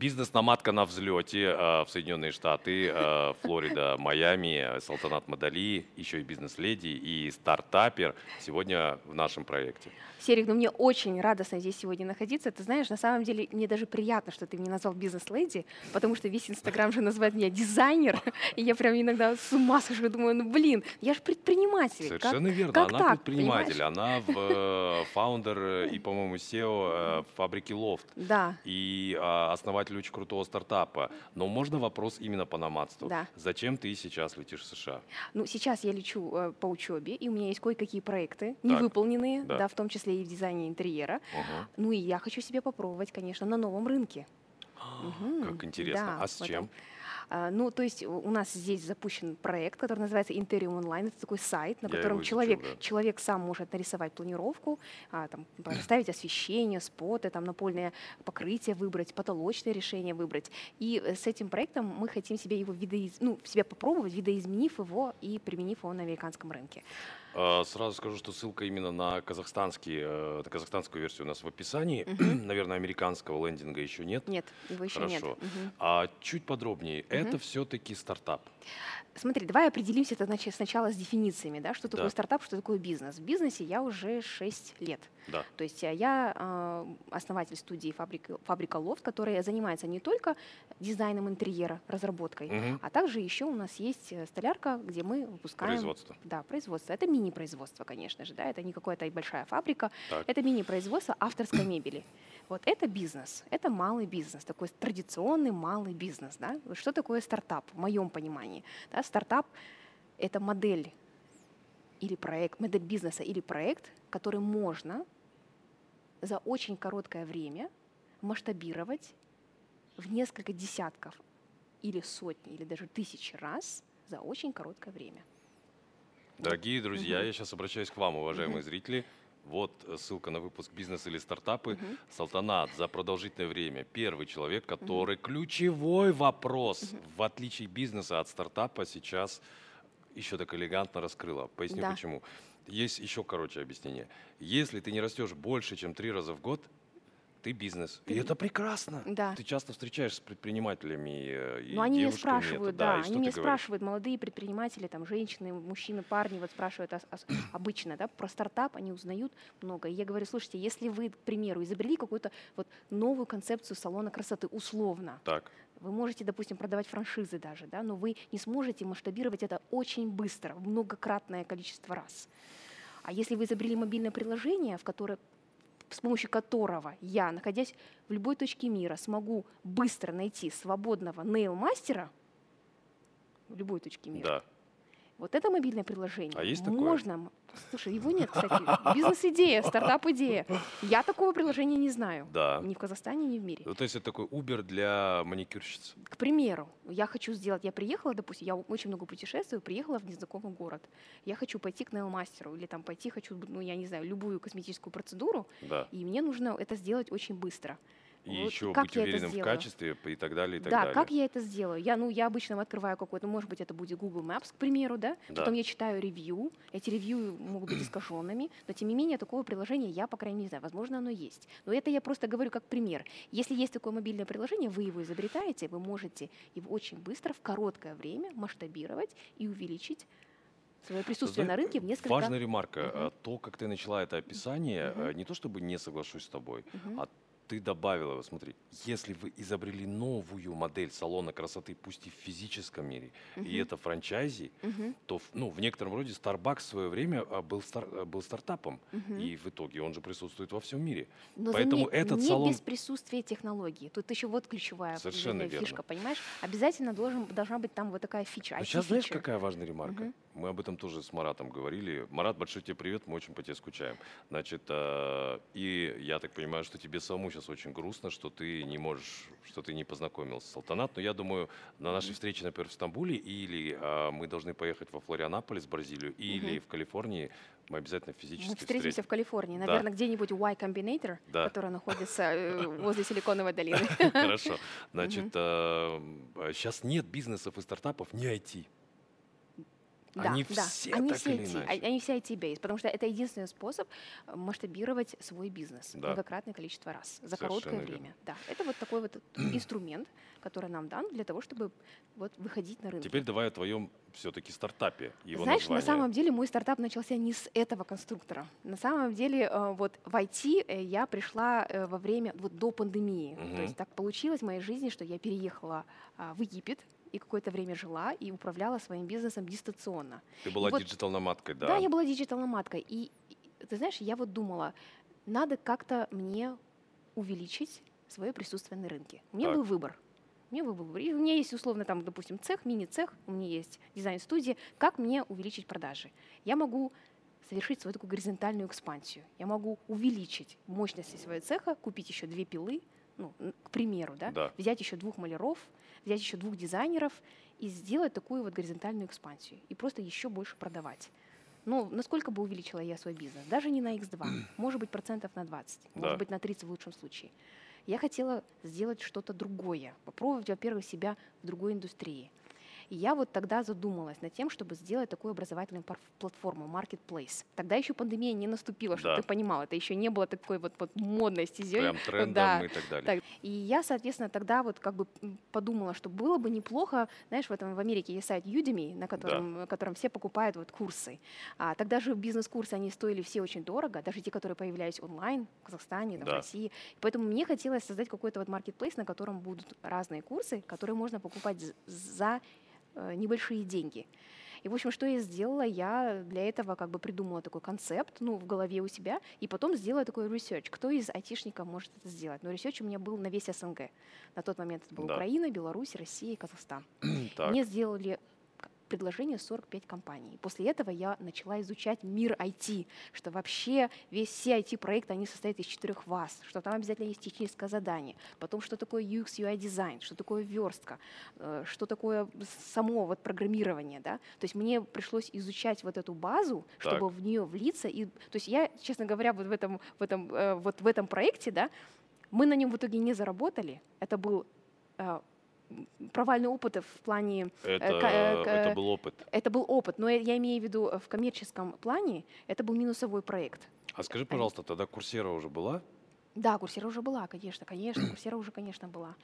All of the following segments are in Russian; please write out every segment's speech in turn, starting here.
Бизнес-наматка на взлете э, в Соединенные Штаты, э, Флорида, Майами, Салтанат Мадали, еще и бизнес-леди и стартапер сегодня в нашем проекте. Серик, ну мне очень радостно здесь сегодня находиться. Ты знаешь, на самом деле мне даже приятно, что ты меня назвал бизнес-леди, потому что весь Инстаграм же называет меня дизайнер, и я прям иногда с ума схожу, думаю, ну блин, я же предприниматель. Совершенно как, верно, как она так, предприниматель, понимаешь? она в, э, фаундер и, по-моему, SEO фабрики Лофт. Да. и а, основатель очень крутого стартапа. Но можно вопрос именно по номадству. Да. Зачем ты сейчас летишь в США? Ну, сейчас я лечу э, по учебе, и у меня есть кое-какие проекты, невыполненные, да. да, в том числе и в дизайне интерьера. Ага. Ну и я хочу себя попробовать, конечно, на новом рынке. Мгм. Как интересно. Да, а с чем? Ну, то есть у нас здесь запущен проект, который называется Interium Online. Это такой сайт, на Я котором изучил, человек, да. человек сам может нарисовать планировку, а, там, расставить освещение, споты, там, напольное покрытие выбрать, потолочное решение выбрать. И э, с этим проектом мы хотим себе его видоиз... ну, себя попробовать, видоизменив его и применив его на американском рынке. А, Сразу скажу, что ссылка именно на казахстанский, э, на казахстанскую версию у нас в описании. Наверное, американского лендинга еще нет. Нет, его еще нет. Хорошо. Мгм. А чуть подробнее, это все-таки стартап. Смотри, давай определимся это значит, сначала с дефинициями, да, что такое Да. стартап, что такое бизнес. В бизнесе я уже 6 лет. Да. То есть э, я э, основатель студии «Фабрика, «Фабрика Лофт», которая занимается не только дизайном интерьера, разработкой, Мгм. а также еще у нас есть э, столярка, где мы выпускаем... Производство. Да, производство. Это мини-производство, конечно же, да, это не какая-то большая фабрика, Так. это мини-производство авторской мебели. Вот это бизнес, это малый бизнес, такой традиционный малый бизнес, да. Что такое стартап в моем понимании? Да, стартап – это модель или проект, модель бизнеса или проект, который можно за очень короткое время масштабировать в несколько десятков или сотни, или даже тысячи раз за очень короткое время. Дорогие друзья, я сейчас обращаюсь к вам, уважаемые зрители. Вот э, ссылка на выпуск «Бизнес или стартапы». Мгм. Салтанат за продолжительное время первый человек, который ключевой вопрос, в отличие бизнеса от стартапа, сейчас еще так элегантно раскрыла. Поясню Да. почему. Есть еще короче объяснение. Если ты не растешь больше, чем три раза в год, ты бизнес. И это прекрасно. Да. Ты часто встречаешься с предпринимателями э, и Но они меня девушками это. спрашивают, Да, да, они ты меня говоришь? спрашивают, молодые предприниматели, там, женщины, мужчины, парни, вот спрашивают ос- ос- обычно, да, про стартап, они узнают много. И я говорю, слушайте, если вы, к примеру, изобрели какую-то вот новую концепцию салона красоты, условно, Так. вы можете, допустим, продавать франшизы даже, да, но вы не сможете масштабировать это очень быстро, в многократное количество раз. А если вы изобрели мобильное приложение, в которое, с помощью которого я, находясь в любой точке мира, смогу быстро найти свободного нейл-мастера в любой точке мира, Да. Вот это мобильное приложение. А есть такое? Можно. Слушай, его нет, кстати. Бизнес-идея, стартап-идея. Я такого приложения не знаю. Да. Ни в Казахстане, ни в мире. Ну, то есть это такой Uber для маникюрщиц. К примеру, я хочу сделать, я приехала, допустим, я очень много путешествую, приехала в незнакомый город. Я хочу пойти к нейл-мастеру или там пойти хочу, ну, я не знаю, любую косметическую процедуру, Да. и мне нужно это сделать очень быстро. И Вот еще как быть я это уверенным в качестве и так далее, и так да, далее. как я это сделаю? Я, ну, я обычно открываю какой-то, может быть, это будет Google Maps, к примеру, да? Да. Потом я читаю ревью. Эти ревью могут быть искаженными, но тем не менее такого приложения я, по крайней мере, не знаю. Возможно, оно есть. Но это я просто говорю как пример. Если есть такое мобильное приложение, вы его изобретаете, вы можете его очень быстро, в короткое время масштабировать и увеличить свое присутствие Знаешь, на рынке в несколько Важная ремарка. А, То, как ты начала это описание, э, не то чтобы не соглашусь с тобой, Мгм. а ты добавила, вот смотри, если вы изобрели новую модель салона красоты, пусть и в физическом мире, и Мгм. это франчайзи, Мгм. то ну, в некотором роде Starbucks в свое время а, был, стар- а, был стартапом, Мгм. и в итоге он же присутствует во всем мире. Но Поэтому заметь, этот не салон- без присутствия технологии. Тут еще вот ключевая Совершенно наверное, верно. фишка, понимаешь? Обязательно должен, должна быть там вот такая фича. IT сейчас знаешь, какая важная ремарка? Мгм. Мы об этом тоже с Маратом говорили. Марат, большой тебе привет, мы очень по тебе скучаем. Значит, э, и я так понимаю, что тебе самому сейчас очень грустно, что ты не можешь, что ты не познакомился с Салтанат. Но я думаю, на нашей встрече, например, в Стамбуле, или э, мы должны поехать во Флорианополис, Бразилию, или в Калифорнии, мы обязательно физически Мы встретимся в встретимся. Калифорнии, Да. наверное, где-нибудь у Y Combinator, Да. которая находится э, возле Силиконовой долины. Хорошо. Значит, сейчас нет бизнесов и стартапов, не IT. Да, Они да, все они так все или IT, иначе. они все IT-based, потому что это единственный способ э, масштабировать свой бизнес Да. многократное количество раз за короткое Совершенно верно. время. Да, это вот такой вот инструмент, который нам дан для того, чтобы вот выходить на рынок. Теперь давай о твоем все-таки стартапе. Его Знаешь, на название. самом деле мой стартап начался не с этого конструктора. На самом деле э, вот в IT э, я пришла во время, вот до пандемии. То Мгм. есть так получилось в моей жизни, что я переехала а, в Египет и какое-то время жила и управляла своим бизнесом дистанционно. Ты была вот- digital nomad -кой, да? Да, я была digital nomad -кой. И, и, ты знаешь, я вот думала, надо как-то мне увеличить свое присутствие на рынке. У меня Так. был выбор. У меня был выбор. И у меня есть условно там, допустим, цех, мини-цех, у меня есть дизайн-студия. Как мне увеличить продажи? Я могу совершить свою такую горизонтальную экспансию. Я могу увеличить мощности своего цеха, купить еще две пилы, ну, к примеру, да, Да. взять еще двух маляров, взять еще двух дизайнеров и сделать такую вот горизонтальную экспансию и просто еще больше продавать. Ну, насколько бы увеличила я свой бизнес? Даже не на x2, может быть, процентов на 20, Да. может быть, на 30 в лучшем случае. Я хотела сделать что-то другое, попробовать, во-первых, себя в другой индустрии. И я вот тогда задумалась над тем, чтобы сделать такую образовательную платформу, marketplace. Тогда еще пандемия не наступила, чтобы Да. ты понимал, это еще не было такой вот, вот модной стезей. Прям трендом да. и так далее. Так, И я, соответственно, тогда вот как бы подумала, что было бы неплохо, знаешь, в этом в Америке есть сайт Udemy, на котором, на котором все покупают вот курсы. А, тогда же бизнес-курсы, они стоили все очень дорого, даже те, которые появлялись онлайн в Казахстане, там, в Да. России. Поэтому мне хотелось создать какой-то вот маркетплейс, на котором будут разные курсы, которые можно покупать за небольшие деньги. И, в общем, что я сделала? Я для этого как бы придумала такой концепт, ну, в голове у себя, и потом сделала такой research. Кто из айтишников может это сделать? Но research у меня был на весь СНГ. На тот момент это была Да. Украина, Беларусь, Россия и Казахстан. Так. Мне сделали предложение 45 компаний. После этого я начала изучать мир IT, что вообще весь все IT-проекты, они состоят из четырех вас, что там обязательно есть техническое задание, потом что такое UX, UI дизайн, что такое верстка, э, что такое само вот программирование, да. То есть мне пришлось изучать вот эту базу, Так. чтобы в нее влиться. И, то есть я, честно говоря, вот в этом, в этом, э, вот в этом проекте, да, мы на нем в итоге не заработали. Это был э, провальный опыт в плане Это, ка- э, ка- это был опыт. это был опыт, но я- имею в виду э, в коммерческом плане, это был минусовой проект. А скажи, пожалуйста, тогда курсера уже была? Да, курсера уже была, конечно, конечно, курсера уже, конечно, была.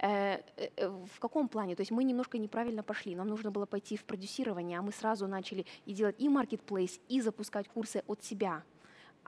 Э, э, э, В каком плане? То есть мы немножко неправильно пошли. Нам нужно было пойти в продюсирование, а мы сразу начали и делать и маркетплейс, и запускать курсы от себя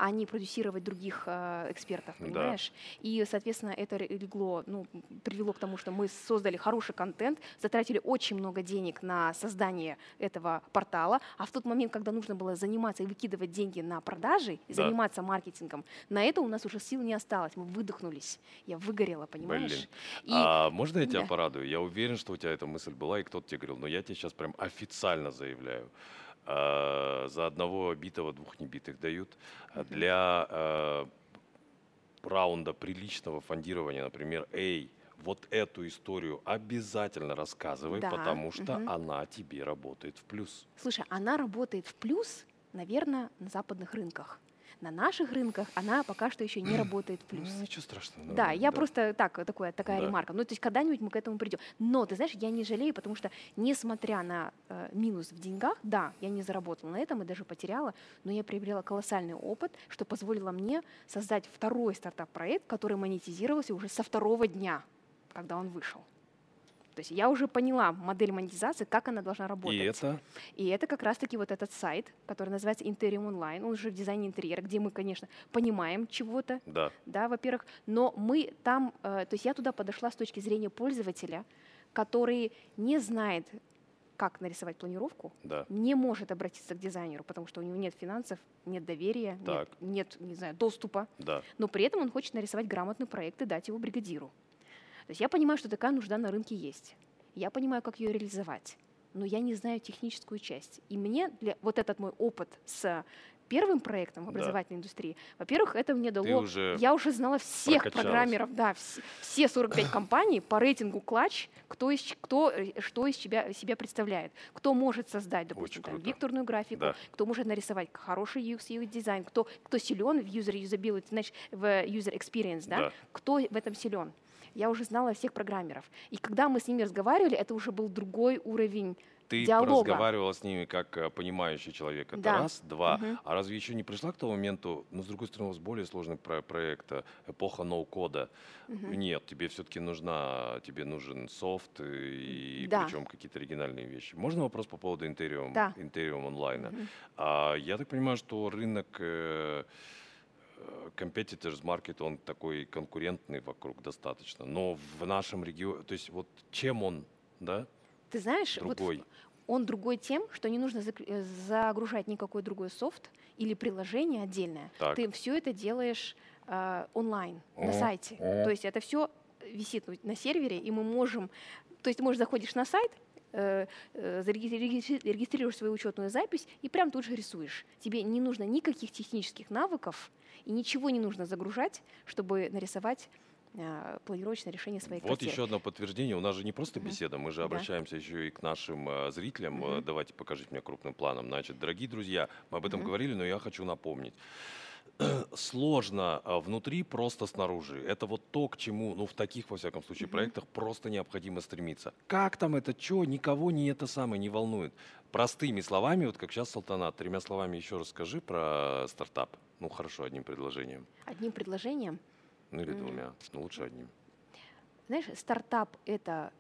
а не продюсировать других э, экспертов, Да. понимаешь? И, соответственно, это легло, ну, привело к тому, что мы создали хороший контент, затратили очень много денег на создание этого портала, а в тот момент, когда нужно было заниматься и выкидывать деньги на продажи, и Да. заниматься маркетингом, на это у нас уже сил не осталось, мы выдохнулись, я выгорела, понимаешь? Блин. И А можно я тебя Да. порадую? Я уверен, что у тебя эта мысль была, и кто-то тебе говорил, но я тебе сейчас прям официально заявляю. А, за одного битого двух небитых дают. А Для а, раунда приличного фондирования, например, эй, вот эту историю обязательно рассказывай, Да, потому что мгм. она тебе работает в плюс. Слушай, она работает в плюс, наверное, на западных рынках. На наших рынках она пока что еще не работает в плюс. Ну, ничего страшного. Да, я просто так, такое, такая Да. ремарка. Ну, то есть когда-нибудь мы к этому придем. Но, ты знаешь, я не жалею, потому что, несмотря на э, минус в деньгах, да, я не заработала на этом и даже потеряла, но я приобрела колоссальный опыт, что позволило мне создать второй стартап-проект, который монетизировался уже со второго дня, когда он вышел. То есть я уже поняла модель монетизации, как она должна работать. И это И это как раз-таки вот этот сайт, который называется Interium Online. Он уже в дизайне интерьера, где мы, конечно, понимаем чего-то, да, да, во-первых, но мы там, э, то есть я туда подошла с точки зрения пользователя, который не знает, как нарисовать планировку, да. не может обратиться к дизайнеру, потому что у него нет финансов, нет доверия, нет, нет, не знаю, доступа, Да, но при этом он хочет нарисовать грамотный проект и дать его бригадиру. То есть я понимаю, что такая нужда на рынке есть. Я понимаю, как ее реализовать, но я не знаю техническую часть. И мне для, вот этот мой опыт с первым проектом в Да. образовательной индустрии, во-первых, это мне дало... ты уже Я уже знала всех программеров, да, вс- все 45 компаний по рейтингу клатч, кто, из, кто э, что из себя, себя представляет, кто может создать, допустим, там, векторную графику, Да. кто может нарисовать хороший UX и дизайн, кто, кто силен в user usability, значит, в user experience, да? Да. кто в этом силен. Я уже знала всех программеров. И когда мы с ними разговаривали, это уже был другой уровень ты диалога. разговаривала с ними как э, понимающий человек. Это Да. раз. Два. Мгм. А разве еще не пришла к тому моменту, ну, с другой стороны, у вас более сложный про- проект, э, эпоха ноу-кода. Мгм. Нет, тебе все-таки нужна, тебе нужен софт, э, и Да. причем какие-то оригинальные вещи. Можно вопрос по поводу Интериум, Да. Интериум онлайна? Мгм. А, я так понимаю, что рынок competitors market, он такой конкурентный вокруг достаточно. Но в нашем регионе, то есть вот чем он, да, Ты знаешь, вот другой? он другой тем, что не нужно э, загружать никакой другой софт или приложение отдельное. Так. Ты все это делаешь э, онлайн, на О, сайте. о. То есть это все висит на сервере, и мы можем... То есть ты можешь заходишь на сайт, э, э, зареги- регистри- регистрируешь свою учетную запись и прям тут же рисуешь. Тебе не нужно никаких технических навыков и ничего не нужно загружать, чтобы нарисовать э, планировочное решение своей Вот квартиры. еще одно подтверждение. У нас же не просто беседа, мы же Да. обращаемся еще и к нашим зрителям. Мгм. Давайте покажите мне крупным планом. Значит, дорогие друзья, мы об этом Мгм. говорили, но я хочу напомнить. Сложно а, внутри, просто снаружи. Это вот то, к чему, ну, в таких, во всяком случае, Мгм. проектах просто необходимо стремиться. Как там это, что, никого не это самое не волнует. Простыми словами, вот как сейчас Салтанат, тремя словами еще расскажи про стартап. Ну, хорошо, одним предложением. Одним предложением Ну, или Мгм. двумя. Ну, лучше одним. Знаешь, стартап это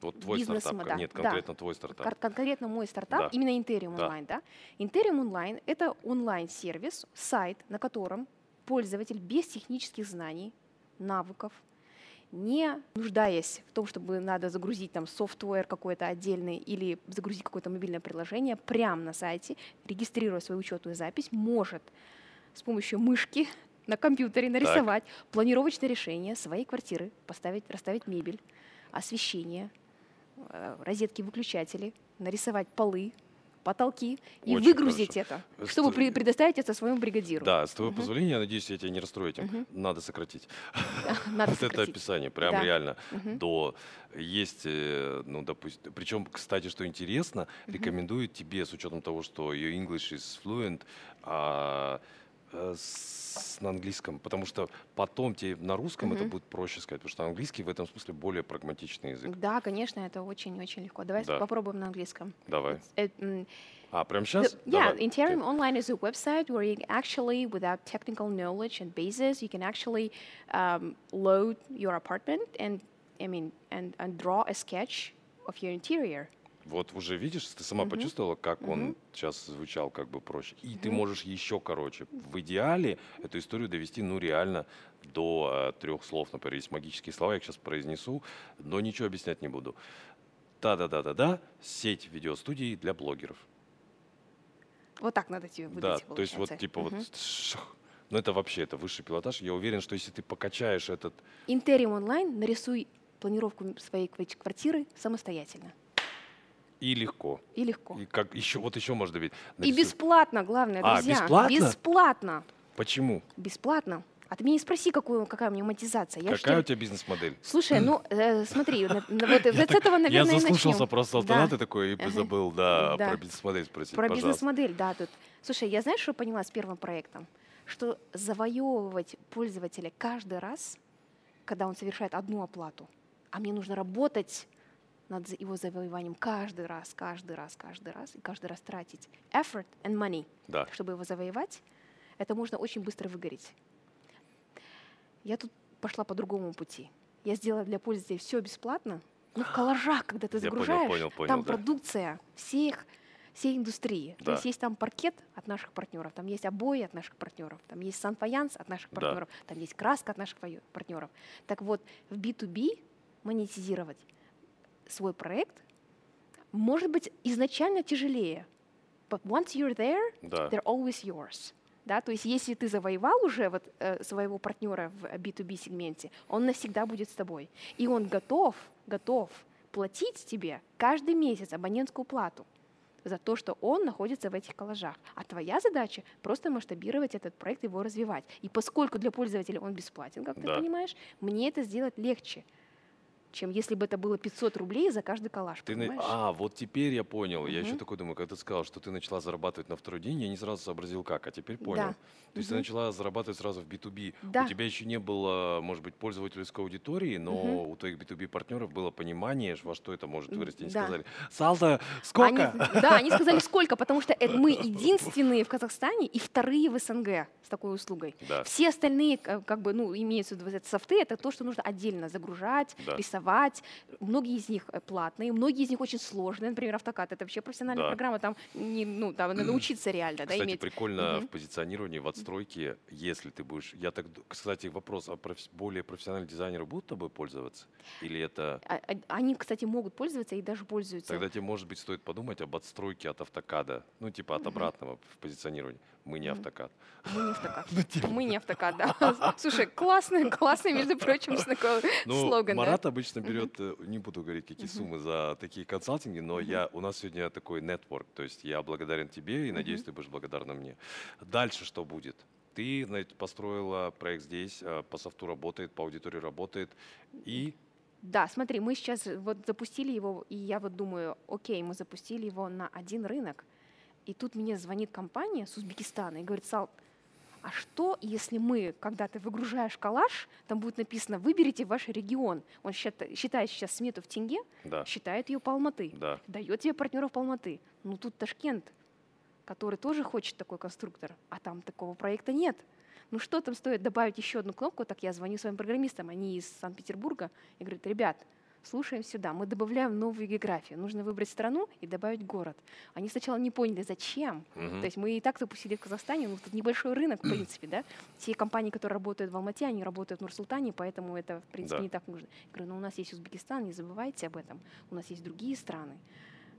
Вот твой стартап. да, Нет, да. конкретно твой стартап. кон- конкретно мой стартап, Да. именно Interium Да. Online, да? Interium Online это онлайн-сервис, сайт, на котором пользователь без технических знаний, навыков, не нуждаясь в том, чтобы надо загрузить там software какой-то отдельный или загрузить какое-то мобильное приложение, прямо на сайте, регистрируя свою учетную запись, может с помощью мышки на компьютере нарисовать планировочное решение своей квартиры, поставить, расставить мебель, освещение, э, розетки, выключатели, нарисовать полы, потолки и Очень выгрузить хорошо. это, чтобы ст- предоставить это своему бригадиру. Да, с твоего Мгм. позволения, я надеюсь, я тебя не расстрою этим. Мгм. Надо сократить. Надо вот это сократить. описание, прям Да. реально. Мгм. До есть, э, ну, допустим, причем, кстати, что интересно, Мгм. рекомендуют тебе, с учетом того, что your English is fluent, а, с- на английском, потому что потом тебе на русском это Мгм. будет проще сказать, потому что английский в этом смысле более прагматичный язык. Да, конечно, это очень-очень легко. Давай Да. попробуем на английском. Давай. It, А, прям The- сейчас? yeah, Interium Online is a website where you actually, without technical knowledge and basis, you can actually um, load your apartment and, I mean, and, and draw a sketch of your interior. Вот уже видишь, ты сама Мгм. почувствовала, как он Мгм. сейчас звучал как бы проще. И ты Мгм. можешь еще короче. В идеале эту историю довести, ну, реально до трех слов. Например, есть магические слова, я их сейчас произнесу, но ничего объяснять не буду. Да-да-да-да-да, сеть видеостудий для блогеров. Вот так надо тебе Да, выдать, то есть вот получается. типа Мгм. вот... шах. Ну, это вообще, это высший пилотаж. Я уверен, что если ты покачаешь этот... Interium Online нарисуй планировку своей квартиры самостоятельно И легко. и легко. И как еще, вот еще можно добить. И бесплатно, главное, А, друзья. бесплатно? Бесплатно. Почему? Бесплатно. А ты меня не спроси, какую, какая у меня монетизация. Я Какая тебе- у тебя бизнес-модель? Слушай, ну э, смотри, вот, с этого, наверное, Я заслушался начнем. про Салтанат Да. и такой, и забыл, да, про бизнес-модель спросить, Про бизнес-модель, да, тут. Слушай, я знаешь, что поняла с первым проектом? Что завоевывать пользователя каждый раз, когда он совершает одну оплату, а мне нужно работать над его завоеванием каждый раз, каждый раз, каждый раз, и каждый раз тратить effort and money, Да. чтобы его завоевать, это можно очень быстро выгореть. Я тут пошла по другому пути. Я сделала для пользователей все бесплатно. Ну, в коллажах, когда ты Я понял, загружаешь, понял, понял, там да. продукция всех, всей индустрии. То Да. есть есть там паркет от наших партнеров, там есть обои от наших партнеров, там есть санфаянс от наших Да. партнеров, там есть краска от наших партнеров. Так вот, в B2B монетизировать свой проект может быть изначально тяжелее. But once you're there, Да. they're always yours. Да, то есть если ты завоевал уже вот, э, своего партнера в B2B сегменте, он навсегда будет с тобой. И он готов, готов платить тебе каждый месяц абонентскую плату за то, что он находится в этих коллажах. А твоя задача просто масштабировать этот проект, его развивать. И поскольку для пользователя он бесплатен, как ты Да. понимаешь, мне это сделать легче, чем если бы это было 500 рублей за каждый коллаж, Ты на-? А, вот теперь я понял. Я еще такой думаю, когда ты сказал, что ты начала зарабатывать на второй день, я не сразу сообразил как, а теперь понял. Да. То есть ты Мгм. начала зарабатывать сразу в B2B. Да. У тебя еще не было, может быть, пользовательской аудитории, но Мгм. у твоих B2B партнеров было понимание, во что это может вырасти. Они да. сказали, Салта, сколько? Они, да, они сказали, сколько, потому что это мы единственные в Казахстане и вторые в СНГ с такой услугой. Да. Все остальные, как бы, ну, имеются в виду софты, это то, что нужно отдельно загружать, Да. рисовать. Многие из них э, платные, многие из них очень сложные. Например, автокад это вообще профессиональная Да. программа, там, не, ну, там надо учиться реально, да, Кстати, иметь. прикольно Мгм. в позиционировании, в отстройке, если ты будешь... Я так... Кстати, вопрос, а профи- более профессиональные дизайнеры будут тобой пользоваться? Или это... А- а- Они, кстати, могут пользоваться и даже пользуются. Тогда тебе, может быть, стоит подумать об отстройке от автокада. Ну, типа от Мгм. обратного в позиционировании. Мы не автокад. Мы не автокад. Ну, типа. Мы не автокад, да. Слушай, классный, классный, между прочим, такой Ну, слоган. Марат обычно берет, э, не буду говорить, какие суммы за такие консалтинги, но я, у нас сегодня такой нетворк, то есть я благодарен тебе и надеюсь, ты будешь благодарна мне. Дальше что будет? Ты построила проект здесь, э, по софту работает, по аудитории работает, и Да, смотри, мы сейчас вот запустили его, и я вот думаю, окей, мы запустили его на один рынок, и тут мне звонит компания с Узбекистана и говорит, Сал, а что, если мы, когда ты выгружаешь коллаж, там будет написано, выберите ваш регион. Он счита- считает сейчас смету в тенге, да, считает ее по Алматы, да, дает тебе партнеров по Алматы. Ну тут Ташкент, который тоже хочет такой конструктор, а там такого проекта нет. Ну что там стоит добавить еще одну кнопку? Так я звоню своим программистам, они из Санкт-Петербурга, и говорят, ребят, слушаем сюда, мы добавляем новую географию, нужно выбрать страну и добавить город. Они сначала не поняли, зачем. Мгм. То есть мы и так запустили в Казахстане, ну тут небольшой рынок, в принципе, да. Те компании, которые работают в Алмате, они работают в Нур-Султане, поэтому это, в принципе, Да. не так нужно. Я говорю, ну у нас есть Узбекистан, не забывайте об этом. У нас есть другие страны.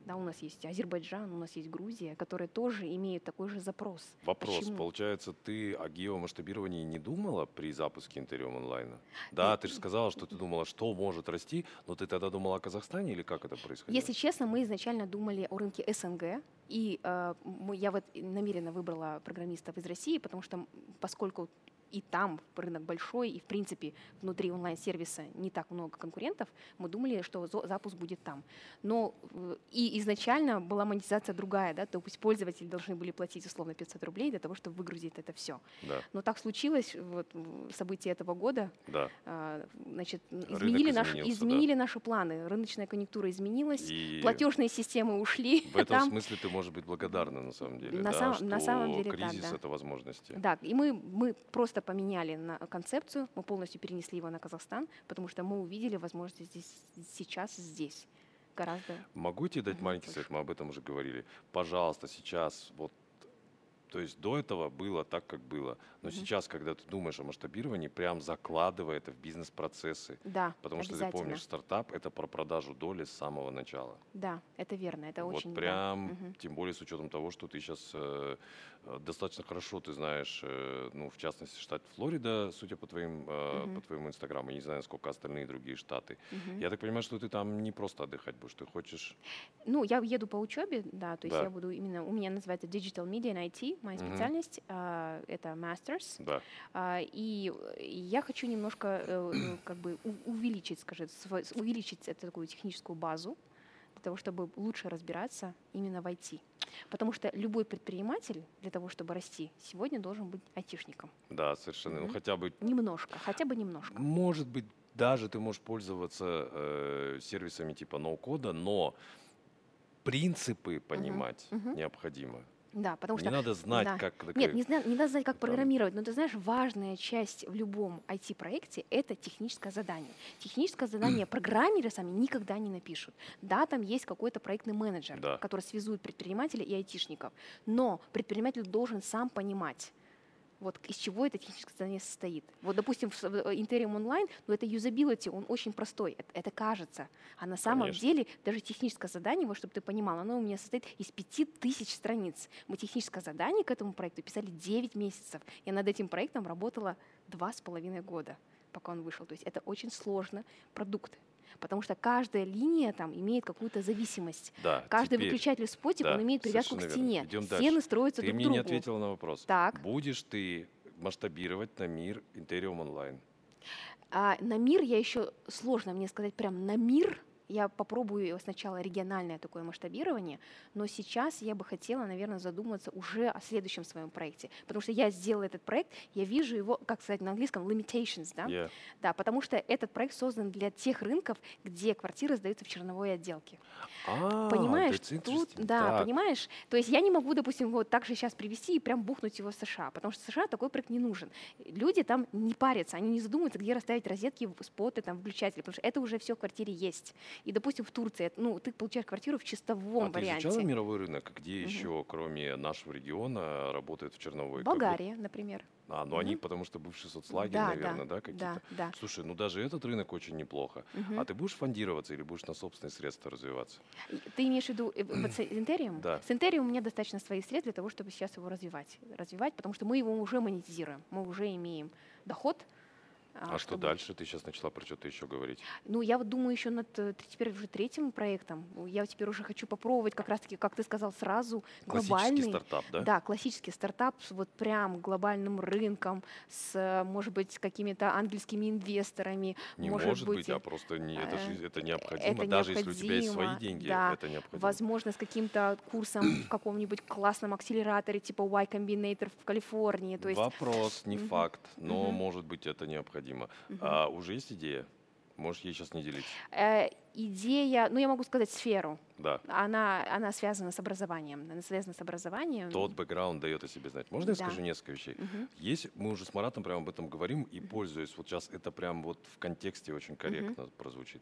Да, у нас есть Азербайджан, у нас есть Грузия, которые тоже имеют такой же запрос. Вопрос. Почему? Получается, ты о геомасштабировании не думала при запуске Интериум онлайна? Да, ты же сказала, что ты думала, что может расти, но ты тогда думала о Казахстане или как это происходило? Если честно, мы изначально думали о рынке СНГ, и э, мы, я вот намеренно выбрала программистов из России, потому что поскольку и там рынок большой, и в принципе внутри онлайн-сервиса не так много конкурентов, мы думали, что запуск будет там. Но э, и изначально была монетизация другая, да, то есть пользователи должны были платить условно 500 рублей для того, чтобы выгрузить это все. Да, Но так случилось, вот события этого года, да. а, значит, изменили, наш, изменился, да. изменили наши планы, рыночная конъюнктура изменилась, И платежные системы ушли. в этом там. смысле ты можешь быть благодарна на самом деле, На да, сам- что на самом деле так, кризис да. это возможности. Да, и мы, мы просто поменяли на концепцию, мы полностью перенесли его на Казахстан, потому что мы увидели возможности здесь, сейчас, здесь гораздо. Могу тебе дать маленький совет, мы об этом уже говорили. Пожалуйста, сейчас вот то есть до этого было так, как было. Но Мгм. сейчас, когда ты думаешь о масштабировании, прям закладывай это в бизнес-процессы. Да, Потому что ты помнишь, стартап это про продажу доли с самого начала. Да, это верно, это вот очень. да. прям, Мгм. тем более с учетом того, что ты сейчас достаточно хорошо ты знаешь, э, ну, в частности, штат Флорида, судя по твоим, э, Мгм. по твоему инстаграму, я не знаю, сколько остальные другие штаты. Мгм. Я так понимаю, что ты там не просто отдыхать будешь, ты хочешь... Ну, я еду по учебе, да, то есть Да. я буду именно, у меня называется Digital Media and IT, моя Мгм. специальность, а, это Masters, Да, А, И э, я хочу немножко э, э, как бы увеличить, скажем, свой- увеличить эту такую техническую базу для того, чтобы лучше разбираться именно в IT. Потому что любой предприниматель для того, чтобы расти, сегодня должен быть айтишником. да, совершенно. Ну, Мгм. хотя бы Немножко, хотя бы немножко. Может быть, даже ты можешь пользоваться э, сервисами типа ноу-кода, но принципы понимать мгм. необходимо. Да, потому Не что надо знать, да. как... Нет, не, не надо знать, как там- программировать, но ты знаешь, важная часть в любом IT-проекте — это техническое задание. Техническое задание программеры сами никогда не напишут. Да, там есть какой-то проектный менеджер, Да. который связует предпринимателя и айтишников, но предприниматель должен сам понимать, вот из чего это техническое задание состоит. Вот, допустим, в Ethereum Online, ну, это юзабилити, он очень простой, это, это кажется. А на самом Конечно. деле даже техническое задание, вот, чтобы ты понимал, оно у меня состоит из пяти тысяч страниц. Мы техническое задание к этому проекту писали 9 месяцев. Я над этим проектом работала два с половиной года, пока он вышел. То есть это очень сложный продукт. Потому что каждая линия там имеет какую-то зависимость. Да, Каждый теперь выключатель спотик, да, он имеет привязку к стене. Идем Стены дальше. строятся Ты друг мне к другу. не ответила на вопрос. Так. Будешь ты масштабировать на мир Интериум онлайн? А на мир я еще сложно мне сказать прям на мир, я попробую сначала региональное такое масштабирование, но сейчас я бы хотела, наверное, задуматься уже о следующем своем проекте, потому что я сделала этот проект, я вижу его, как сказать на английском, limitations, да? Yeah. Да, потому что этот проект создан для тех рынков, где квартиры сдаются в черновой отделке. А, Понимаешь, тут, да, Так. понимаешь, то есть я не могу, допустим, вот так же сейчас привести и прям бухнуть его в США, потому что в США такой проект не нужен. Люди там не парятся, они не задумываются, где расставить розетки, споты, там, выключатели, потому что это уже все в квартире есть. И, допустим, в Турции, ну, ты получаешь квартиру в чистовом А ты варианте. изучала мировой рынок, где Мгм. еще, кроме нашего региона, работают в черновой? как бы? Болгария, например. А, ну они Мгм. потому что бывший соцлагерь, да, наверное, да, да, какие-то? да, да. Слушай, ну даже этот рынок очень неплохо. Мгм. А ты будешь фондироваться или будешь на собственные средства развиваться? Ты имеешь в виду э, вот с Интериум? Да. С Интериум у меня достаточно своих средств для того, чтобы сейчас его развивать. Развивать, потому что мы его уже монетизируем, мы уже имеем доход. А, что чтобы- дальше? Ты сейчас начала про что-то еще говорить. Ну, я вот думаю еще над э, теперь уже третьим проектом. Я теперь уже хочу попробовать как раз-таки, как ты сказал, сразу Классический глобальный. стартап, да? Да, классический стартап с вот прям глобальным рынком, с, э, может быть, какими-то ангельскими инвесторами. Не может может быть, быть, а просто не, это, э, же, это необходимо. это Даже если у тебя есть свои необходимо, деньги, да. это необходимо. Возможно, с каким-то курсом в каком-нибудь классном акселераторе типа Y Combinator в Калифорнии. То есть, Вопрос, не факт, но может быть это необходимо. Мгм. А уже есть идея? Можешь ей сейчас не делиться? Э, идея, ну, я могу сказать сферу. Да. Она, она связана с образованием. Она связана с образованием. Тот бэкграунд дает о себе знать. Можно я Да. скажу несколько вещей? Мгм. Есть, мы уже с Маратом прямо об этом говорим и пользуюсь. Вот сейчас это прям вот в контексте очень корректно прозвучит.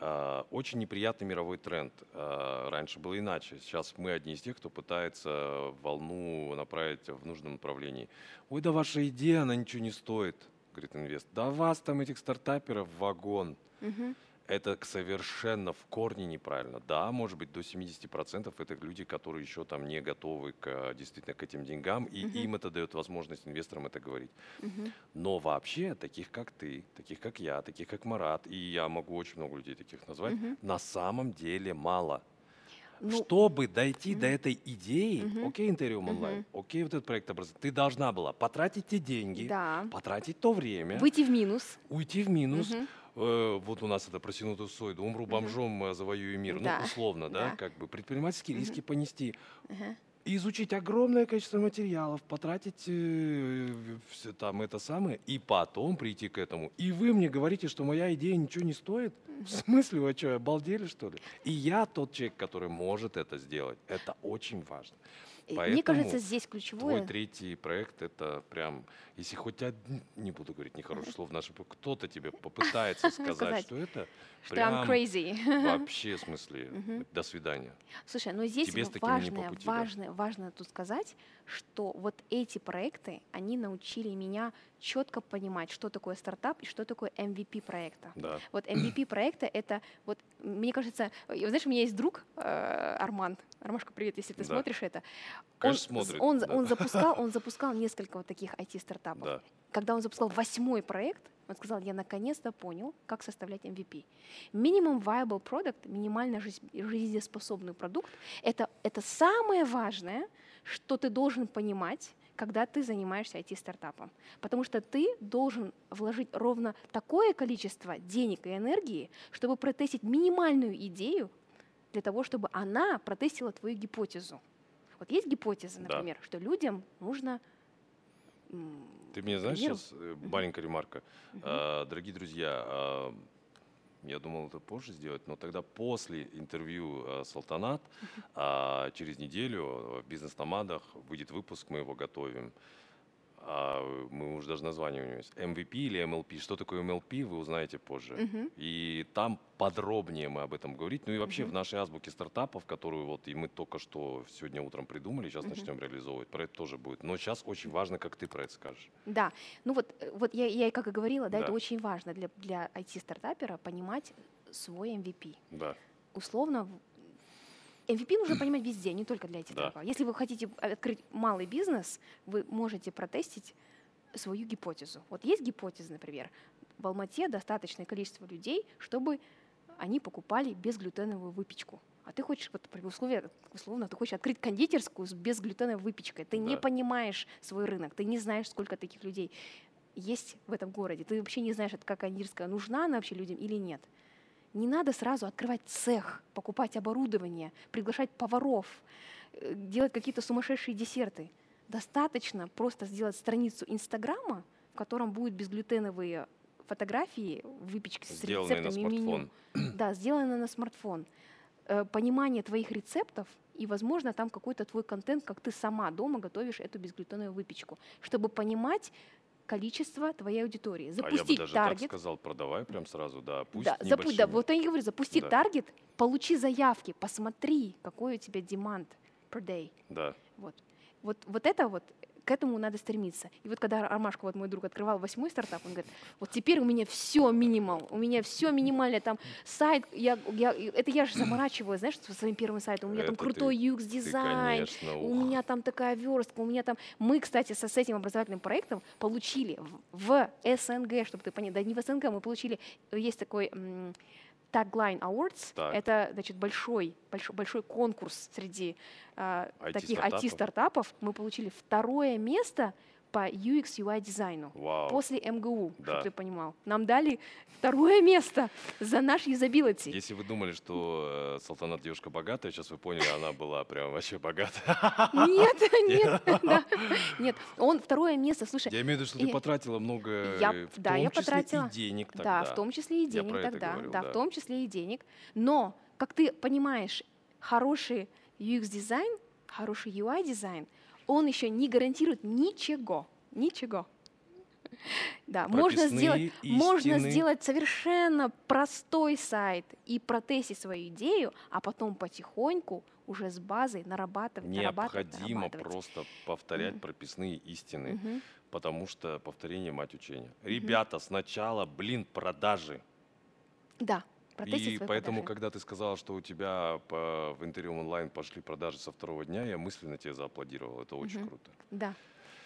А, Очень неприятный мировой тренд. А, Раньше было иначе. Сейчас мы одни из тех, кто пытается волну направить в нужном направлении. Ой, да ваша идея, она ничего не стоит, говорит инвест. Да вас там, этих стартаперов, вагон. Мгм. Это совершенно в корне неправильно. Да, может быть, до 70% это люди, которые еще там не готовы к, действительно к этим деньгам, и Мгм. им это дает возможность инвесторам это говорить. Мгм. Но вообще, таких как ты, таких как я, таких как Марат, и я могу очень много людей таких назвать, Мгм. на самом деле мало. Ну, Чтобы дойти до мгм. этой идеи, Мгм. окей, Интериум онлайн, Мгм. окей, вот этот проект образования, ты должна была потратить те деньги, да. потратить то время, Выйти в минус. уйти в минус. Э, вот у нас это про синусоиду, умру бомжом, э, завоюю мир, Да. ну, условно, да, Да. как бы предпринимательские риски понести, Ага. И изучить огромное количество материалов, потратить э, все там это самое, и потом прийти к этому. И вы мне говорите, что моя идея ничего не стоит? В смысле, вы что, обалдели, что ли? И я тот человек, который может это сделать. Это очень важно. И Мне Поэтому кажется, здесь Твой ключевое. третий проект это прям, если хоть один, не буду говорить нехорошее слово, наше, кто-то тебе попытается сказать, Сказать, что это Что прям crazy. вообще в смысле до свидания. Слушай, но здесь Тебе с такими не по важно, пути, да. важно, важно тут сказать, что вот эти проекты, они научили меня четко понимать, что такое стартап и что такое MVP проекта. Да. Вот MVP проекта это вот мне кажется, знаешь, у меня есть друг э, Арман. Армашка, привет, если ты Да. смотришь это. Конечно, он, смотрит, Он, да. он запускал, он запускал несколько вот таких IT стартапов. Да. Когда он запускал восьмой проект, он сказал, я наконец-то понял, как составлять MVP. Minimum viable product, минимально жиз- жизнеспособный продукт, это, это самое важное, что ты должен понимать, когда ты занимаешься IT-стартапом. Потому что ты должен вложить ровно такое количество денег и энергии, чтобы протестить минимальную идею для того, чтобы она протестила твою гипотезу. Вот есть гипотеза, Да. например, что людям нужно... Ты мне знаешь сейчас, э, маленькая ремарка. А, Дорогие друзья, а, я думал это позже сделать, но тогда после интервью а, Салтанат а, через неделю в бизнес-номадах выйдет выпуск, мы его готовим. А, Мы уже даже название у него есть. MVP или MLP. Что такое MLP, вы узнаете позже. Мгм. И там подробнее мы об этом говорить. Ну и вообще Мгм. в нашей азбуке стартапов, которую вот и мы только что сегодня утром придумали, сейчас Мгм. начнем реализовывать, про это тоже будет. Но сейчас очень важно, как ты про это скажешь. Да, ну вот, э, вот я, я и как и говорила, да, это Да. очень важно для, для IT-стартапера понимать свой MVP. Да. Условно, MVP нужно понимать везде, не только для IT-стартапа. Если вы хотите открыть малый бизнес, вы можете протестить свою гипотезу. Вот есть гипотеза, например, в Алмате достаточное количество людей, чтобы они покупали безглютеновую выпечку. А ты хочешь, вот при условии, условно, ты хочешь открыть кондитерскую с безглютеновой выпечкой. Ты не Да. понимаешь свой рынок, ты не знаешь, сколько таких людей. есть в этом городе, ты вообще не знаешь, как кондитерская, нужна она вообще людям или нет. Не надо сразу открывать цех, покупать оборудование, приглашать поваров, э, делать какие-то сумасшедшие десерты. Достаточно просто сделать страницу Инстаграма, в котором будут безглютеновые фотографии, выпечки с Сделанные на рецептами меню. смартфон. Да, сделано на смартфон. Э, Понимание твоих рецептов и, возможно, там какой-то твой контент, как ты сама дома готовишь эту безглютеновую выпечку, чтобы понимать количество твоей аудитории. А я бы Запустить даже так таргет. сказал, продавай прям сразу, да, пусть Да, запу- да, вот я и говорю, запусти Да. таргет, получи заявки, посмотри, какой у тебя demand per day. Да. Вот. Вот, вот это вот, к этому надо стремиться. И вот когда Ромашка, вот мой друг, открывал восьмой стартап, он говорит, вот теперь у меня все minimal, у меня все минимальное, там сайт, я, я, это я же заморачиваюсь, знаешь, со своим первым сайтом, у меня там Это ты- крутой UX-дизайн, у меня там такая верстка, у меня там... Мы, кстати, со, с этим образовательным проектом получили в, в СНГ, чтобы ты понял, да не в СНГ, мы получили, есть такой Tagline Awards, Так. это, значит, большой, большой, большой конкурс среди а, таких IT-стартапов? IT-стартапов. Мы получили второе место по UX UI дизайну Вау. после МГУ, Да. чтобы ты понимал. Нам дали второе место за наш юзабилити. Если вы думали, что э, Салтанат девушка богатая, сейчас вы поняли, она была прям вообще богатая. Нет, нет, да. нет. Он второе место, слушай, Я имею в виду, что ты потратила много, Я- э, в да, том я числе потратила. и денег Да, тогда. в том числе и денег тогда. да, да. в том числе и денег. Но, как ты понимаешь, хороший UX-дизайн, хороший UI-дизайн, он еще не гарантирует ничего. Ничего. Да, можно сделать, можно сделать совершенно простой сайт и протестить свою идею, а потом потихоньку уже с базой нарабатывать, Необходимо нарабатывать. просто повторять Мгм. прописные истины, Мгм. потому что повторение мать учения. Ребята, сначала, блин, продажи. Да, протестить И поэтому, продажи. когда ты сказала, что у тебя по, в Интериум онлайн пошли продажи со второго дня, я мысленно тебе зааплодировал. Это очень Мгм. круто. Да.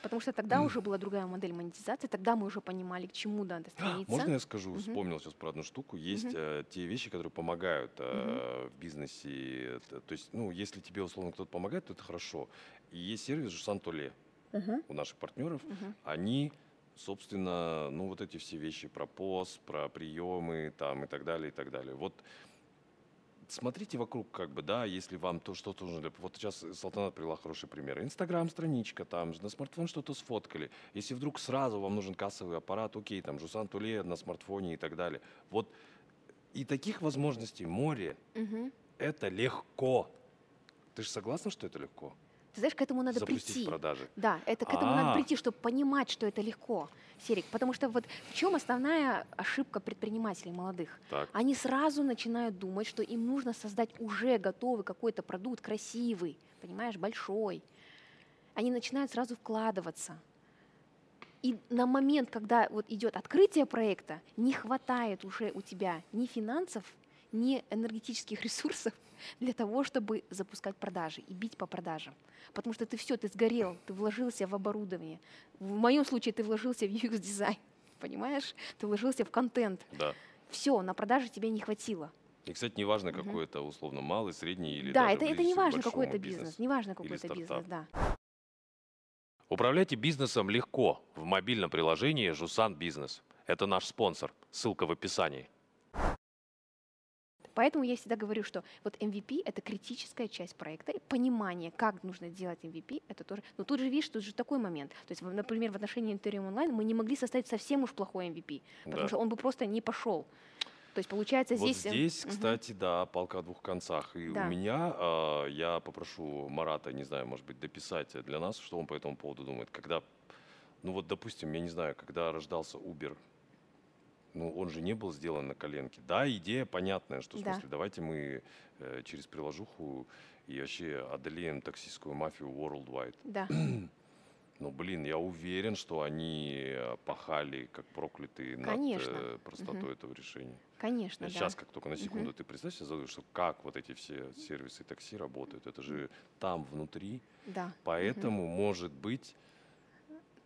Потому что тогда уже была другая модель монетизации, тогда мы уже понимали, к чему надо стремиться. Можно я скажу? Мгм. Вспомнил сейчас про одну штуку. Есть э, те вещи, которые помогают э, в бизнесе. То есть, ну, если тебе условно кто-то помогает, то это хорошо. И есть сервис Жусан Толе Мгм, у наших партнеров. мгм. Они, собственно, ну, вот эти все вещи про пост, про приемы там и так далее, и так далее. Вот смотрите вокруг, как бы, да, если вам то что-то нужно. Для... Вот сейчас Салтанат привела хороший пример. Инстаграм-страничка, там, на смартфон что-то сфоткали. Если вдруг сразу вам нужен кассовый аппарат, окей, там, Жусан Туле на смартфоне и так далее. Вот и таких возможностей море. Мгм. Это легко. Ты же согласна, что это легко? Ты знаешь, к этому надо Запустить прийти. продажи. Да, это к этому надо А. прийти, чтобы понимать, что это легко, Серик. Потому что вот в чем основная ошибка предпринимателей молодых? Так. Они сразу начинают думать, что им нужно создать уже готовый какой-то продукт, красивый, понимаешь, большой. Они начинают сразу вкладываться. И на момент, когда вот идет открытие проекта, не хватает уже у тебя ни финансов, ни энергетических ресурсов для того, чтобы запускать продажи и бить по продажам. Потому что ты все, ты сгорел, ты вложился в оборудование. В моем случае ты вложился в UX-дизайн, понимаешь? Ты вложился в контент. Да. Все, на продаже тебе не хватило. И, кстати, неважно, Мгм. какой это, условно, малый, средний или да, это, это не важно, какой это бизнесу. бизнес, не важно, какой это бизнес, да. Управляйте бизнесом легко в мобильном приложении Жусан Бизнес. Это наш спонсор. Ссылка в описании. Поэтому я всегда говорю, что вот MVP — это критическая часть проекта, и понимание, как нужно делать MVP, это тоже... Но тут же, видишь, тут же такой момент. То есть, например, в отношении Ethereum Online мы не могли составить совсем уж плохой MVP, потому Да. что он бы просто не пошел. То есть, получается, Вот здесь... э, здесь, кстати, да, палка о двух концах. И Да. у меня, а, я попрошу Марата, не знаю, может быть, дописать для нас, что он по этому поводу думает. Когда, ну вот, допустим, я не знаю, когда рождался Uber, ну, он же не был сделан на коленке. Да, идея понятная, что, в Да. смысле, давайте мы э, через приложуху и вообще одолеем таксистскую мафию worldwide. Да, Ну, блин, я уверен, что они пахали как проклятые Конечно. над э, простотой Мгм. этого решения. конечно, да. Сейчас, как только на секунду ты представь себе, задумаешь, что как вот эти все сервисы такси работают. Это же там внутри. Да. Поэтому, может быть,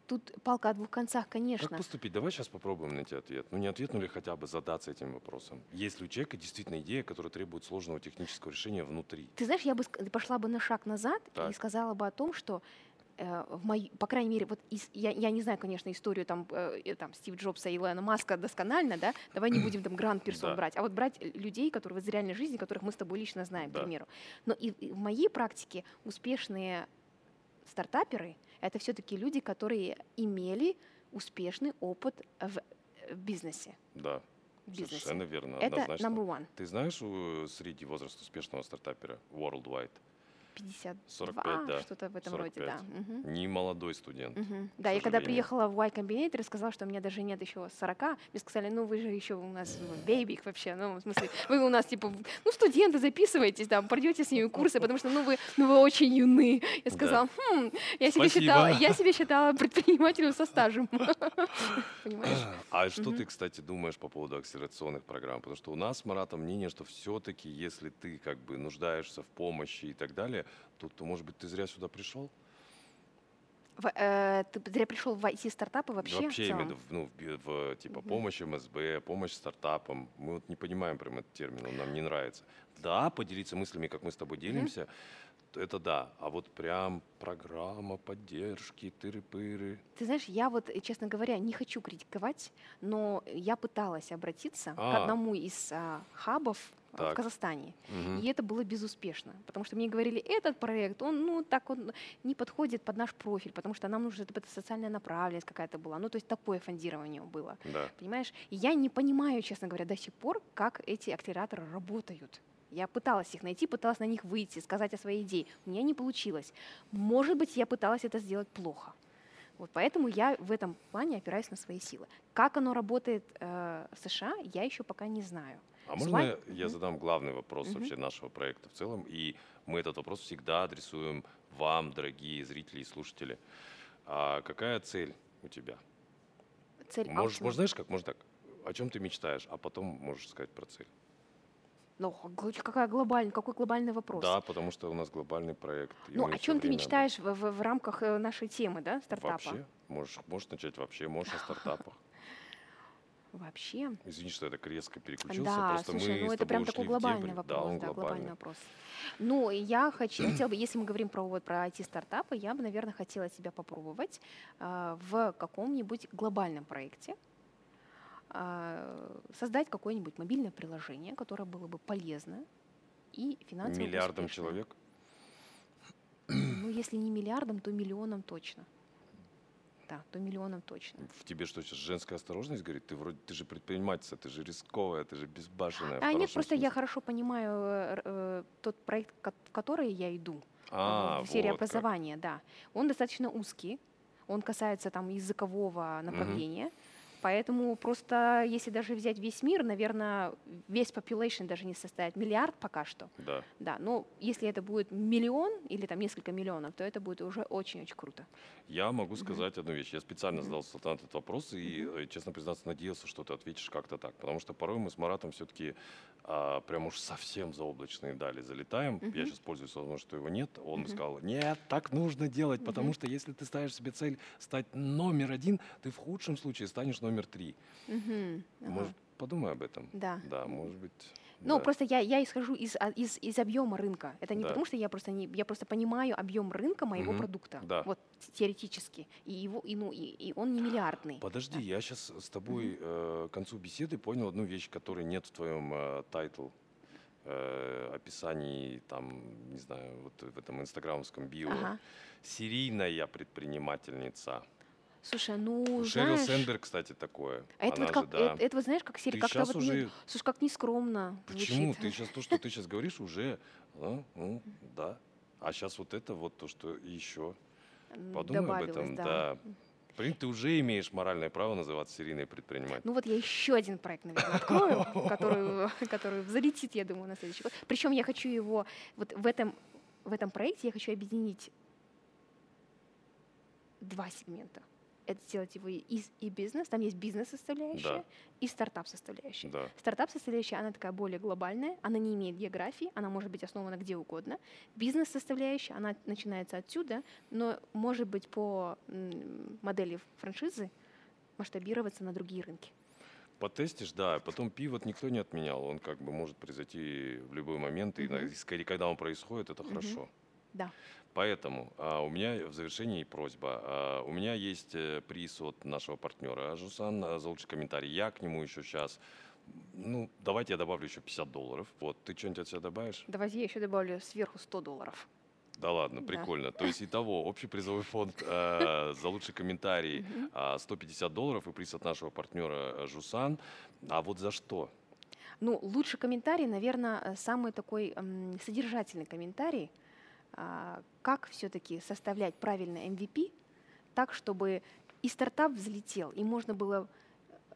Тут палка о двух концах, как конечно. поступить? Давай сейчас попробуем найти ответ. Ну, не ответ, ну или хотя бы задаться этим вопросом. Есть ли у человека действительно идея, которая требует сложного технического решения внутри? Ты знаешь, я бы пошла бы на шаг назад и Так. сказала бы о том, что э, в мой, по крайней мере, вот из, я, я не знаю, конечно, историю там, э, э, там Стив Джобса и Илона Маска досконально, да, давай не будем там гранд персон Да. брать, а вот брать людей, которые из реальной жизни, которых мы с тобой лично знаем, Да. к примеру. Но и, и в моей практике успешные стартаперы — это все-таки люди, которые имели успешный опыт в, э, в бизнесе. Да, В бизнесе. совершенно верно, Это однозначно. number one. Ты знаешь у- средний возраст успешного стартапера worldwide? 52, 45, да. что-то в этом роде, 45. да. Мгм. Не молодой студент. Мгм. Да, я когда приехала в Y Combinator и сказала, что у меня даже нет еще 40, мне сказали, ну вы же еще у нас бейбик вообще, ну в смысле, вы у нас типа, ну студенты, записывайтесь, там, пройдете с ними курсы, потому что ну вы, ну вы очень юны. Я Да. сказала, хм, я себя Спасибо. считала, я себя считала предпринимателем со стажем. Понимаешь? А что ты, кстати, думаешь по поводу акселерационных программ? Потому что у нас с Маратом мнение, что все-таки, если ты как бы нуждаешься в помощи и так далее, то, то может быть, ты зря сюда пришел? В, э, ты зря пришел в IT-стартапы вообще? Вообще, именно в, ну, в, в, типа Мгм. помощь МСБ, помощь стартапам. Мы вот не понимаем прям этот термин, он нам не нравится. Да, поделиться мыслями, как мы с тобой делимся, то это да. А вот прям программа поддержки, тыры-пыры. Ты знаешь, я вот, честно говоря, не хочу критиковать, но я пыталась обратиться к А. одному из а, хабов а, в Так. Казахстане, Мгм. и это было безуспешно, потому что мне говорили, этот проект, он, ну, так он не подходит под наш профиль, потому что нам нужна эта социальная направленность какая-то была, ну, то есть такое фондирование было, Да. понимаешь? И я не понимаю, честно говоря, до сих пор, как эти акселераторы работают. Я пыталась их найти, пыталась на них выйти, сказать о своей идее. У меня не получилось. Может быть, я пыталась это сделать плохо. Вот поэтому я в этом плане опираюсь на свои силы. Как оно работает э, в США, я еще пока не знаю. А С можно вами- я- задам главный вопрос Мгм. вообще нашего проекта в целом? И мы этот вопрос всегда адресуем вам, дорогие зрители и слушатели. А какая цель у тебя? Цель Можешь, можешь, знаешь как, можно так, о чем ты мечтаешь, а потом можешь сказать про цель. Ну, какая глобальный, какой глобальный вопрос? Да, потому что у нас глобальный проект. Ну, о чем ты мечтаешь в, в- в рамках э, нашей темы, да, стартапа? Вообще, можешь, можешь начать вообще, можешь о стартапах. Вообще. Извини, что я так резко переключился, Да, просто слушай, мы ну это прям такой глобальный вопрос, Да, он глобальный глобальный. вопрос. Ну, я хочу, хотела бы, если мы говорим про вот про IT-стартапы, я бы, наверное, хотела себя попробовать а, в каком-нибудь глобальном проекте, создать какое-нибудь мобильное приложение, которое было бы полезно и финансово Миллиардом успешное. человек? Ну, если не миллиардом, то миллионом точно. Да, то миллионом точно. В тебе что, сейчас женская осторожность говорит? Ты вроде, ты же предпринимательница, ты же рисковая, ты же безбашенная. А нет, просто я смысле. хорошо понимаю э, э, тот проект, в который я иду. А, в сфере вот как. образования, да. Он достаточно узкий, он касается там языкового направления, поэтому просто если даже взять весь мир, наверное, весь population даже не составит миллиард пока что, Да. да. Но если это будет миллион или там несколько миллионов, то это будет уже очень-очень круто. Я могу сказать одну вещь. Я специально задал Султан этот вопрос и, э, честно признаться, надеялся, что ты ответишь как-то так. Потому что порой мы с Маратом все-таки а, прям уж совсем заоблачные дали залетаем. Я Мгм. сейчас пользуюсь возможностью, что его нет. Он Мгм. сказал, нет, так нужно делать, потому Мгм. что если ты ставишь себе цель стать номер один, ты в худшем случае станешь номер три. Мгм. Ага. Может, подумай об этом. Да. Да, может быть. Ну, да. просто я, я исхожу из, а, из, из объема рынка. Это не Да. потому, что я просто не, я просто понимаю объем рынка моего Мгм. продукта. Да. Вот теоретически. И его, и, ну, и, и он не миллиардный. Подожди, я сейчас с тобой э, к концу беседы понял одну вещь, которой нет в твоем э, title э, описании, там, не знаю, вот в этом инстаграмском био. Ага. Серийная предпринимательница. Слушай, ну, У Шерил знаешь, Сэндберг, кстати, такое. а это Она вот же, как, да. это, это вот знаешь, как серия, как-то вот уже- не, слушай, как нескромно Почему? звучит. Ты сейчас то, что ты сейчас говоришь, уже, а, ну, да. А сейчас вот это вот то, что еще. Подумай об этом, да. В принципе, ты уже имеешь моральное право называться серийной предпринимателем. Ну вот я еще один проект, наверное, открою, который, который залетит, я думаю, на следующий год. Причем я хочу его, вот в этом, в этом проекте я хочу объединить два сегмента. Это сделать его и, и бизнес, там есть бизнес-составляющая Да. и стартап-составляющая. Да. Стартап-составляющая, она такая более глобальная, она не имеет географии, она может быть основана где угодно. Бизнес-составляющая, она начинается отсюда, но может быть по модели франшизы масштабироваться на другие рынки. Потестишь, да. Потом пивот никто не отменял. Он как бы может произойти в любой момент. Мгм. и скорее, когда он происходит, это Мгм. хорошо. Да. Поэтому а, у меня в завершении просьба. А, у меня есть э, приз от нашего партнера Жусан а, за лучший комментарий. Я к нему еще сейчас, ну, давайте я добавлю еще 50 долларов. Вот, ты что-нибудь от себя добавишь? Давайте я еще добавлю сверху 100 долларов. Да ладно, Да. прикольно. То есть итого, общий призовой фонд э, за лучший комментарий а, 150 долларов и приз от нашего партнера э, Жусан. А вот за что? Ну, лучший комментарий, наверное, самый такой м, содержательный комментарий. А, Как все-таки составлять правильный MVP так, чтобы и стартап взлетел, и можно было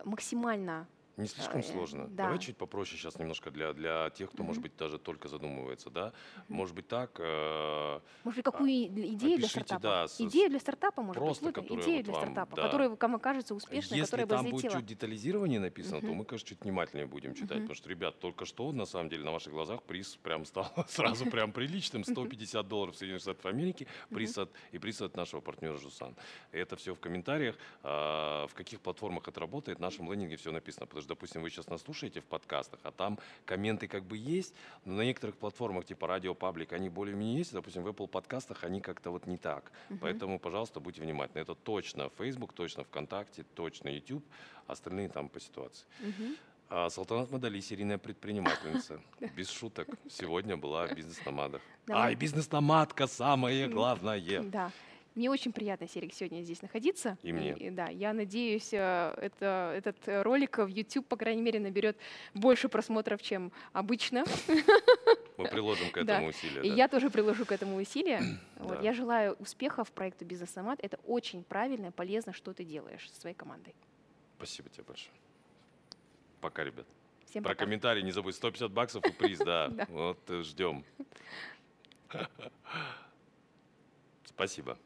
максимально Не слишком э, сложно. да. Давай чуть попроще сейчас немножко для, для тех, кто, может быть, даже только задумывается, да? Может быть, так, э, Может быть, какую и- идею для стартапа? да, с- идею для стартапа, может просто, быть, вот идею вот для вам, стартапа, да. которая вам окажется успешной, Если которая бы там будет чуть детализированнее написано, то Мгм. мы, конечно, чуть внимательнее будем читать. Мгм. Потому что, ребят, только что, на самом деле, на ваших глазах приз прям стал сразу прям приличным. 150 долларов Соединенных Штатов Америки, приз от, и приз от нашего партнера Жусан. Это все в комментариях. А, В каких платформах это работает, в нашем лендинге все написано. Что, допустим, вы сейчас нас слушаете в подкастах, а там комменты как бы есть, но на некоторых платформах, типа Радио Паблик, они более-менее есть. Допустим, в Apple подкастах они как-то вот не так. Мгм. Поэтому, пожалуйста, будьте внимательны. Это точно Facebook, точно ВКонтакте, точно YouTube, остальные там по ситуации. Мгм. А Салтанат Мадали, серийная предпринимательница. Без шуток. Сегодня была. Давай. Ай, бизнес-номадка самое главное. Да. Мне очень приятно, Серик, сегодня здесь находиться. И мне. да, я надеюсь, э, это, этот ролик в YouTube, по крайней мере, наберет больше просмотров, чем обычно. Мы приложим к Да. этому усилия. И да. я тоже приложу к этому усилия. Вот, Да. Я желаю успехов проекту «Бизнес Самат». Это очень правильно и полезно, что ты делаешь со своей командой. Спасибо тебе большое. Пока, ребят. Всем Про пока. комментарий не забудь. 150 баксов и приз, да. Да. Вот ждем. Спасибо.